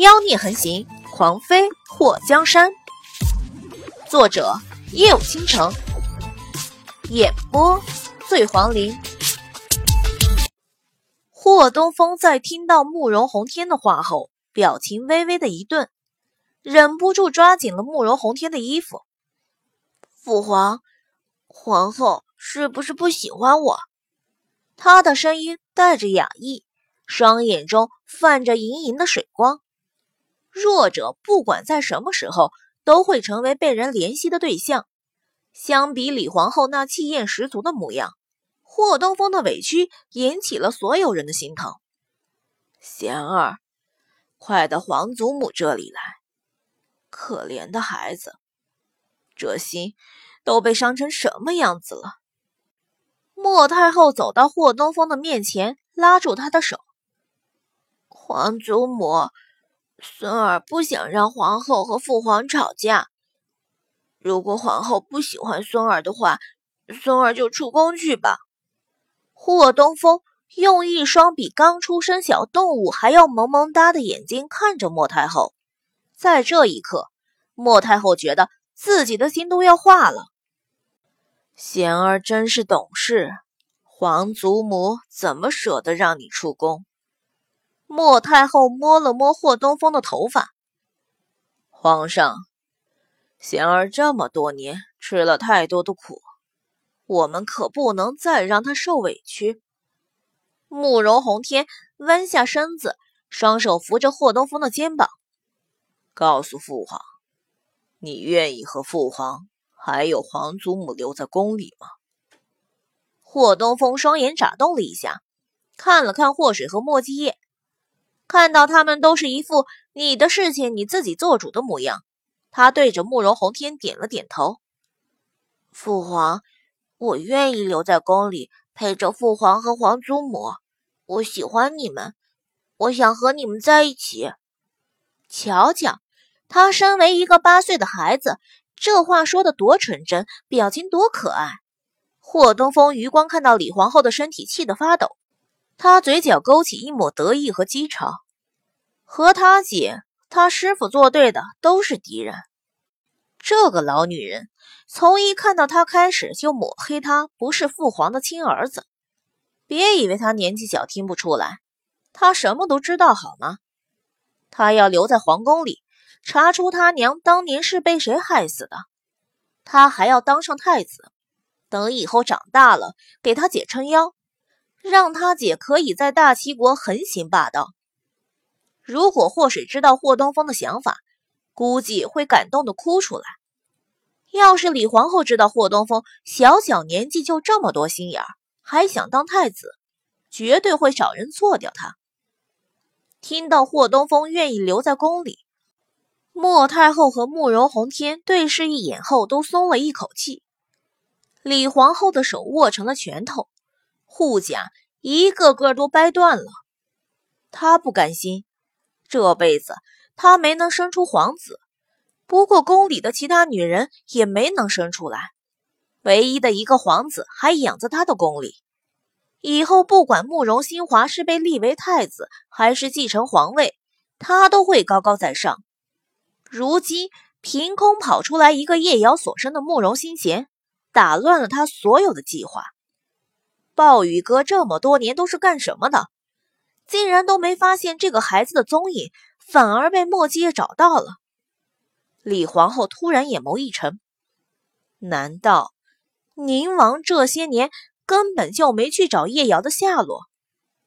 妖孽横行，狂妃祸江山。作者：夜舞倾城，演播：醉黄林。霍东风在听到慕容宏天的话后，表情微微的一顿，忍不住抓紧了慕容宏天的衣服。父皇，皇后是不是不喜欢我？他的声音带着雅意，双眼中泛着盈盈的水光。弱者不管在什么时候都会成为被人怜惜的对象。相比李皇后那气焰十足的模样，霍东风的委屈引起了所有人的心疼。贤儿，快到皇祖母这里来。可怜的孩子，这心都被伤成什么样子了？莫太后走到霍东风的面前，拉住他的手。皇祖母。孙儿不想让皇后和父皇吵架。如果皇后不喜欢孙儿的话，孙儿就出宫去吧。霍东风用一双比刚出生小动物还要萌萌哒的眼睛看着莫太后，在这一刻，莫太后觉得自己的心都要化了。贤儿真是懂事，皇祖母怎么舍得让你出宫？莫太后摸了摸霍东风的头发，皇上，贤儿这么多年吃了太多的苦，我们可不能再让他受委屈。慕容宏天弯下身子，双手扶着霍东风的肩膀，告诉父皇，你愿意和父皇还有皇祖母留在宫里吗？霍东风双眼眨动了一下，看了看霍水和莫继业。看到他们都是一副你的事情你自己做主的模样，他对着慕容宏天点了点头。父皇，我愿意留在宫里陪着父皇和皇祖母。我喜欢你们，我想和你们在一起。瞧瞧，他身为一个八岁的孩子，这话说的多纯真，表情多可爱。霍东风余光看到李皇后的身体，气得发抖。他嘴角勾起一抹得意和讥嘲，和他姐、他师傅作对的都是敌人。这个老女人从一看到他开始就抹黑他不是父皇的亲儿子。别以为他年纪小听不出来，他什么都知道好吗？他要留在皇宫里，查出他娘当年是被谁害死的。他还要当上太子，等以后长大了给他姐撑腰。让他姐可以在大齐国横行霸道。如果霍水知道霍东风的想法，估计会感动的哭出来。要是李皇后知道霍东风小小年纪就这么多心眼儿，还想当太子，绝对会找人做掉他。听到霍东风愿意留在宫里，莫太后和慕容宏天对视一眼后，都松了一口气。李皇后的手握成了拳头。护甲一个个都掰断了，他不甘心，这辈子他没能生出皇子，不过宫里的其他女人也没能生出来，唯一的一个皇子还养在他的宫里，以后不管慕容新华是被立为太子，还是继承皇位，他都会高高在上。如今凭空跑出来一个叶瑶所生的慕容新贤，打乱了他所有的计划。暴雨哥这么多年都是干什么的？竟然都没发现这个孩子的踪影，反而被莫继业找到了。李皇后突然眼眸一沉，难道宁王这些年根本就没去找叶瑶的下落，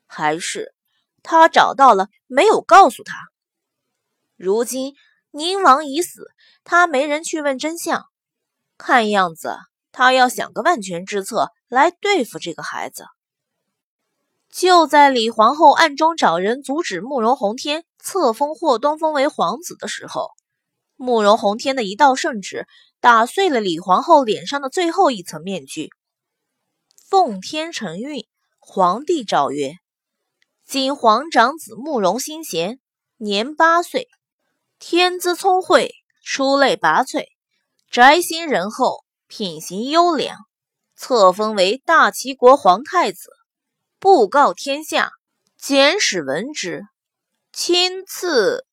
还是他找到了没有告诉他？如今宁王已死，他没人去问真相，看样子他要想个万全之策。来对付这个孩子。就在李皇后暗中找人阻止慕容宏天册封霍东风为皇子的时候，慕容宏天的一道圣旨打碎了李皇后脸上的最后一层面具。奉天承运，皇帝诏曰：今皇长子慕容新贤年八岁，天资聪慧，出类拔萃，宅心仁厚，品行优良。册封为大齐国皇太子，布告天下，简史闻之。亲赐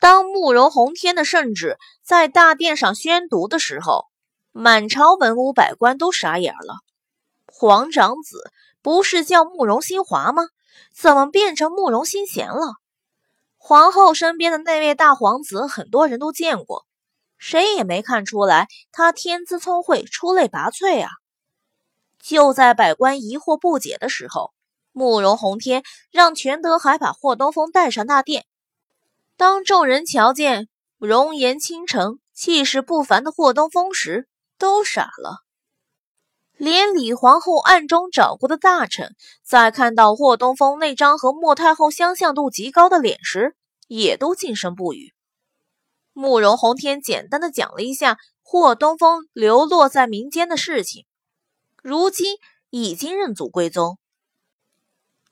当慕容宏天的圣旨在大殿上宣读的时候，满朝文武百官都傻眼了。皇长子不是叫慕容新华吗？怎么变成慕容新贤了？皇后身边的那位大皇子，很多人都见过，谁也没看出来他天资聪慧、出类拔萃啊！就在百官疑惑不解的时候，慕容宏天让全德海把霍东风带上大殿。当众人瞧见容颜倾城、气势不凡的霍东风时，都傻了。连李皇后暗中找过的大臣，在看到霍东风那张和莫太后相像度极高的脸时，也都噤声不语。慕容宏天简单的讲了一下霍东风流落在民间的事情，如今已经认祖归宗。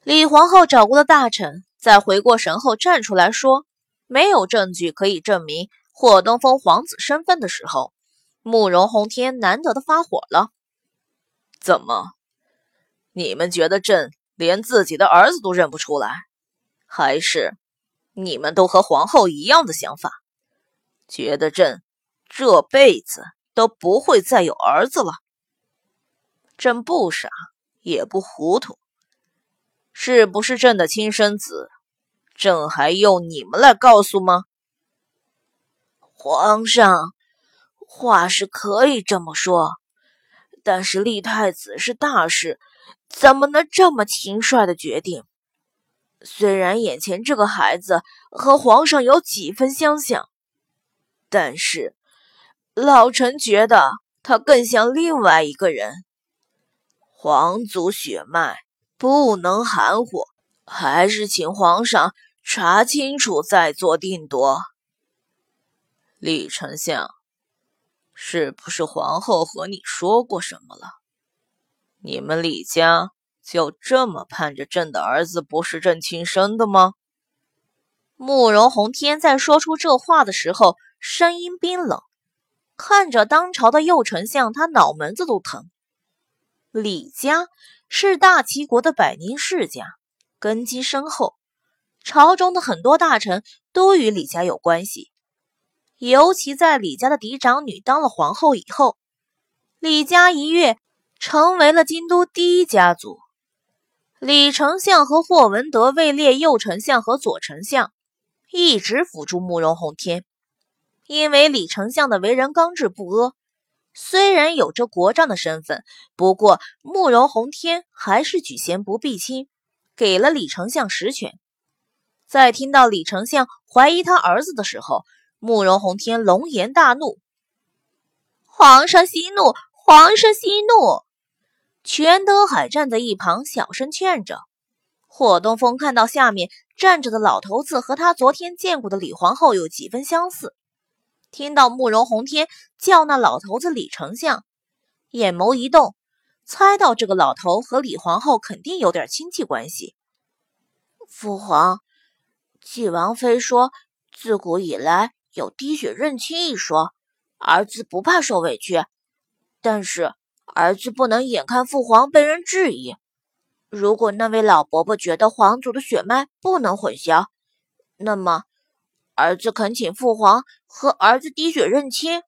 李皇后找过的大臣，在回过神后站出来说。没有证据可以证明霍东风皇子身份的时候，慕容宏天难得的发火了。怎么，你们觉得朕连自己的儿子都认不出来，还是你们都和皇后一样的想法，觉得朕这辈子都不会再有儿子了？朕不傻，也不糊涂，是不是朕的亲生子？朕还用你们来告诉吗？皇上，话是可以这么说，但是立太子是大事，怎么能这么轻率的决定？虽然眼前这个孩子和皇上有几分相像，但是老臣觉得他更像另外一个人。皇族血脉不能含糊。还是请皇上查清楚再做定夺。李丞相，是不是皇后和你说过什么了？你们李家就这么盼着朕的儿子不是朕亲生的吗？慕容宏天在说出这话的时候，声音冰冷，看着当朝的右丞相，他脑门子都疼。李家是大齐国的百年世家。根基深厚，朝中的很多大臣都与李家有关系。尤其在李家的嫡长女当了皇后以后，李家一跃成为了京都第一家族。李丞相和霍文德位列右丞相和左丞相，一直辅助慕容宏天。因为李丞相的为人刚直不阿，虽然有着国丈的身份，不过慕容宏天还是举贤不避亲。给了李丞相实权，在听到李丞相怀疑他儿子的时候，慕容宏天龙颜大怒：“皇上息怒，皇上息怒！”全德海站在一旁小声劝着。霍东风看到下面站着的老头子和他昨天见过的李皇后有几分相似，听到慕容宏天叫那老头子李丞相，眼眸一动。猜到这个老头和李皇后肯定有点亲戚关系。父皇，纪王妃说，自古以来有滴血认亲一说，儿子不怕受委屈，但是儿子不能眼看父皇被人质疑。如果那位老伯伯觉得皇族的血脉不能混淆，那么儿子恳请父皇和儿子滴血认亲。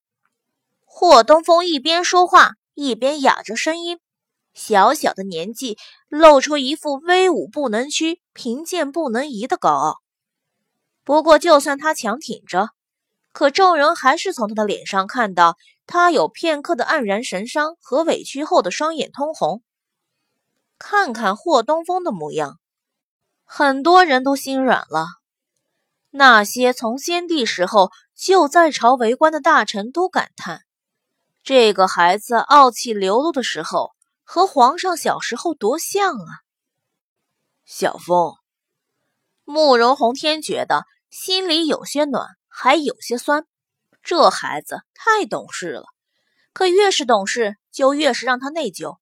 霍东风一边说话一边哑着声音。小小的年纪，露出一副威武不能屈、贫贱不能移的高傲。不过，就算他强挺着，可众人还是从他的脸上看到他有片刻的黯然神伤和委屈后的双眼通红。看看霍东风的模样，很多人都心软了。那些从先帝时候就在朝为官的大臣都感叹：这个孩子傲气流露的时候。和皇上小时候多像啊！小风，慕容宏天觉得心里有些暖，还有些酸。这孩子太懂事了，可越是懂事，就越是让他内疚。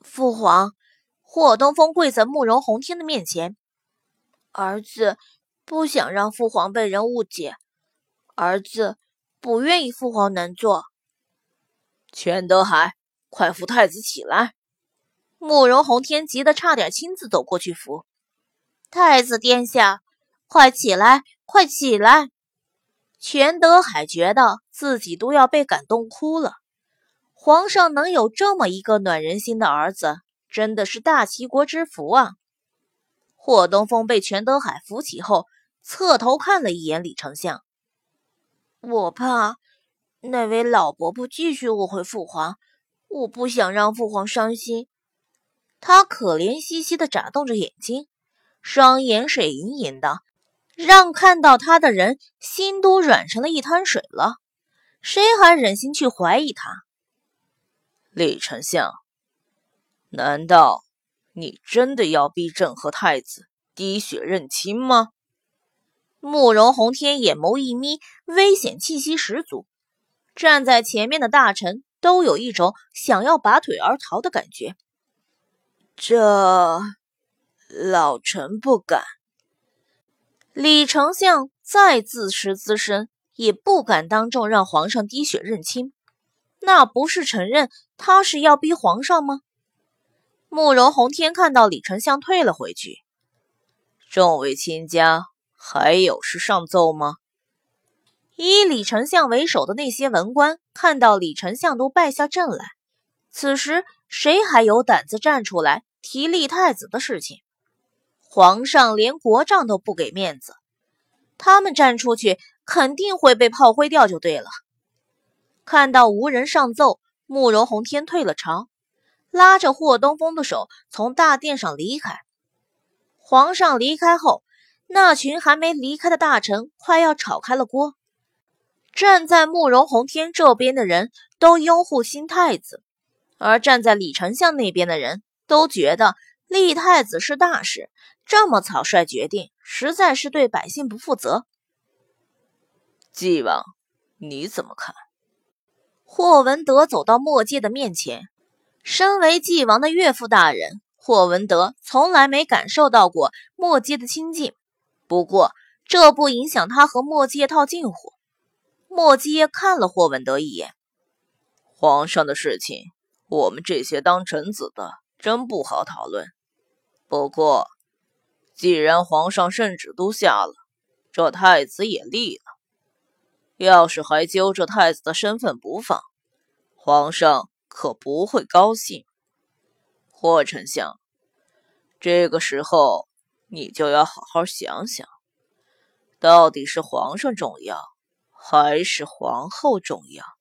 父皇，霍东风跪在慕容宏天的面前，儿子不想让父皇被人误解，儿子不愿意父皇难做。全德海。快扶太子起来！慕容宏天急得差点亲自走过去扶太子殿下，快起来，快起来！全德海觉得自己都要被感动哭了。皇上能有这么一个暖人心的儿子，真的是大齐国之福啊！霍东风被全德海扶起后，侧头看了一眼李丞相。我怕那位老伯伯继续误会父皇，我不想让父皇伤心。他可怜兮兮的眨动着眼睛，双眼水盈盈的，让看到他的人心都软成了一滩水了。谁还忍心去怀疑他？李丞相，难道你真的要逼朕和太子滴血认亲吗？慕容宏天眼眸一眯，危险气息十足。站在前面的大臣都有一种想要拔腿而逃的感觉。这老臣不敢。李丞相再自持资深，也不敢当众让皇上滴血认亲。那不是承认他是要逼皇上吗？慕容宏天看到李丞相退了回去，众位亲家还有事上奏吗？以李丞相为首的那些文官看到李丞相都败下阵来，此时谁还有胆子站出来提立太子的事情？皇上连国丈都不给面子，他们站出去肯定会被炮灰掉，就对了。看到无人上奏，慕容宏天退了朝，拉着霍东风的手从大殿上离开。皇上离开后，那群还没离开的大臣快要吵开了锅。站在慕容宏天这边的人都拥护新太子，而站在李丞相那边的人都觉得立太子是大事，这么草率决定，实在是对百姓不负责。纪王，你怎么看？霍文德走到墨界的面前。身为纪王的岳父大人，霍文德从来没感受到过墨界的亲近。不过，这不影响他和墨界套近乎。墨界看了霍文德一眼。皇上的事情，我们这些当臣子的真不好讨论。不过，既然皇上圣旨都下了，这太子也立了。要是还揪着太子的身份不放，皇上可不会高兴。霍丞相，这个时候你就要好好想想，到底是皇上重要，还是皇后重要？